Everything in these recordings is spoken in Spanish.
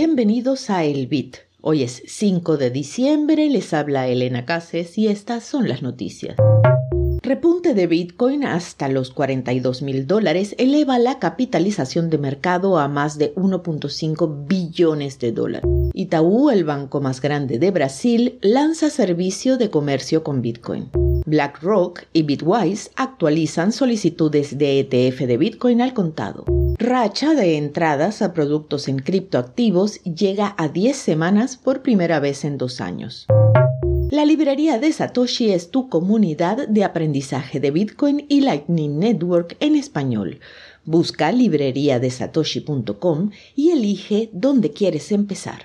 Bienvenidos a El Bit. Hoy es 5 de diciembre, les habla Elena Cases y estas son las noticias. Repunte de Bitcoin hasta los 42 mil dólares eleva la capitalización de mercado a más de 1.5 billones de dólares. Itaú, el banco más grande de Brasil, lanza servicio de comercio con Bitcoin. BlackRock y Bitwise actualizan solicitudes de ETF de Bitcoin al contado. Racha de entradas a productos en criptoactivos llega a 10 semanas por primera vez en dos años. La librería de Satoshi es tu comunidad de aprendizaje de Bitcoin y Lightning Network en español. Busca libreriadesatoshi.com y elige dónde quieres empezar.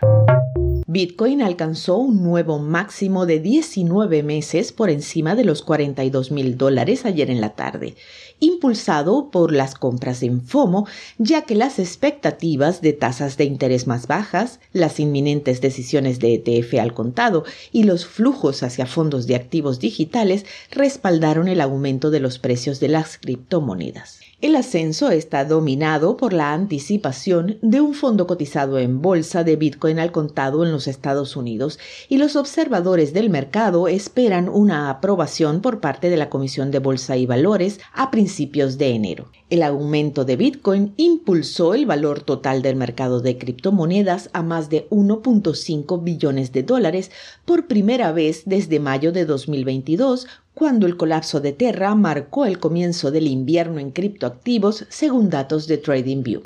Bitcoin alcanzó un nuevo máximo de 19 meses por encima de los 42 mil dólares ayer en la tarde, impulsado por las compras en FOMO, ya que las expectativas de tasas de interés más bajas, las inminentes decisiones de ETF al contado y los flujos hacia fondos de activos digitales respaldaron el aumento de los precios de las criptomonedas. El ascenso está dominado por la anticipación de un fondo cotizado en bolsa de Bitcoin al contado en los Estados Unidos y los observadores del mercado esperan una aprobación por parte de la Comisión de Bolsa y Valores a principios de enero. El aumento de Bitcoin impulsó el valor total del mercado de criptomonedas a más de 1.5 billones de dólares por primera vez desde mayo de 2022 cuando el colapso de Terra marcó el comienzo del invierno en criptoactivos según datos de TradingView.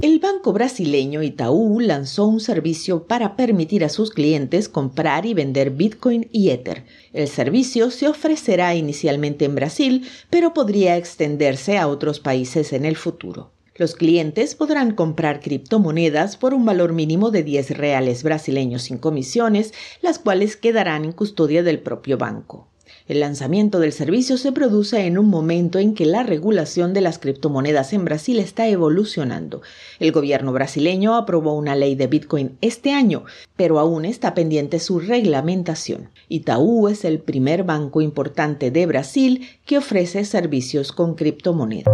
El banco brasileño Itaú lanzó un servicio para permitir a sus clientes comprar y vender Bitcoin y Ether. El servicio se ofrecerá inicialmente en Brasil, pero podría extenderse a otros países en el futuro. Los clientes podrán comprar criptomonedas por un valor mínimo de 10 reales brasileños sin comisiones, las cuales quedarán en custodia del propio banco. El lanzamiento del servicio se produce en un momento en que la regulación de las criptomonedas en Brasil está evolucionando. El gobierno brasileño aprobó una ley de Bitcoin este año, pero aún está pendiente su reglamentación. Itaú es el primer banco importante de Brasil que ofrece servicios con criptomonedas.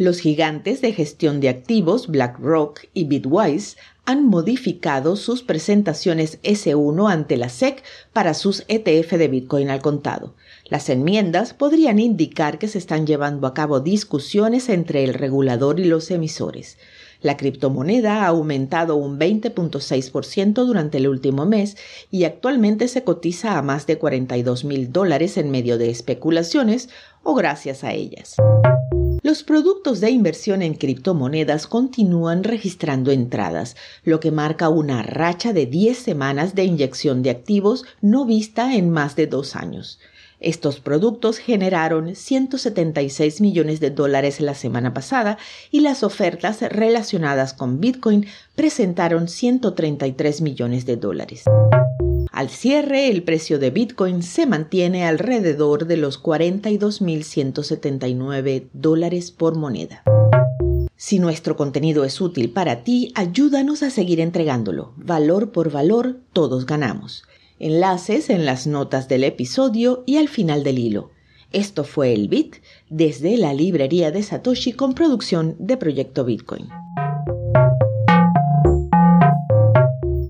Los gigantes de gestión de activos BlackRock y Bitwise han modificado sus presentaciones S1 ante la SEC para sus ETF de Bitcoin al contado. Las enmiendas podrían indicar que se están llevando a cabo discusiones entre el regulador y los emisores. La criptomoneda ha aumentado un 20.6% durante el último mes y actualmente se cotiza a más de 42 mil dólares en medio de especulaciones o gracias a ellas. Los productos de inversión en criptomonedas continúan registrando entradas, lo que marca una racha de 10 semanas de inyección de activos no vista en más de dos años. Estos productos generaron 176 millones de dólares la semana pasada y las ofertas relacionadas con Bitcoin presentaron 133 millones de dólares. Al cierre, el precio de Bitcoin se mantiene alrededor de los 42.179 dólares por moneda. Si nuestro contenido es útil para ti, ayúdanos a seguir entregándolo. Valor por valor, todos ganamos. Enlaces en las notas del episodio y al final del hilo. Esto fue el Bit desde la librería de Satoshi con producción de Proyecto Bitcoin.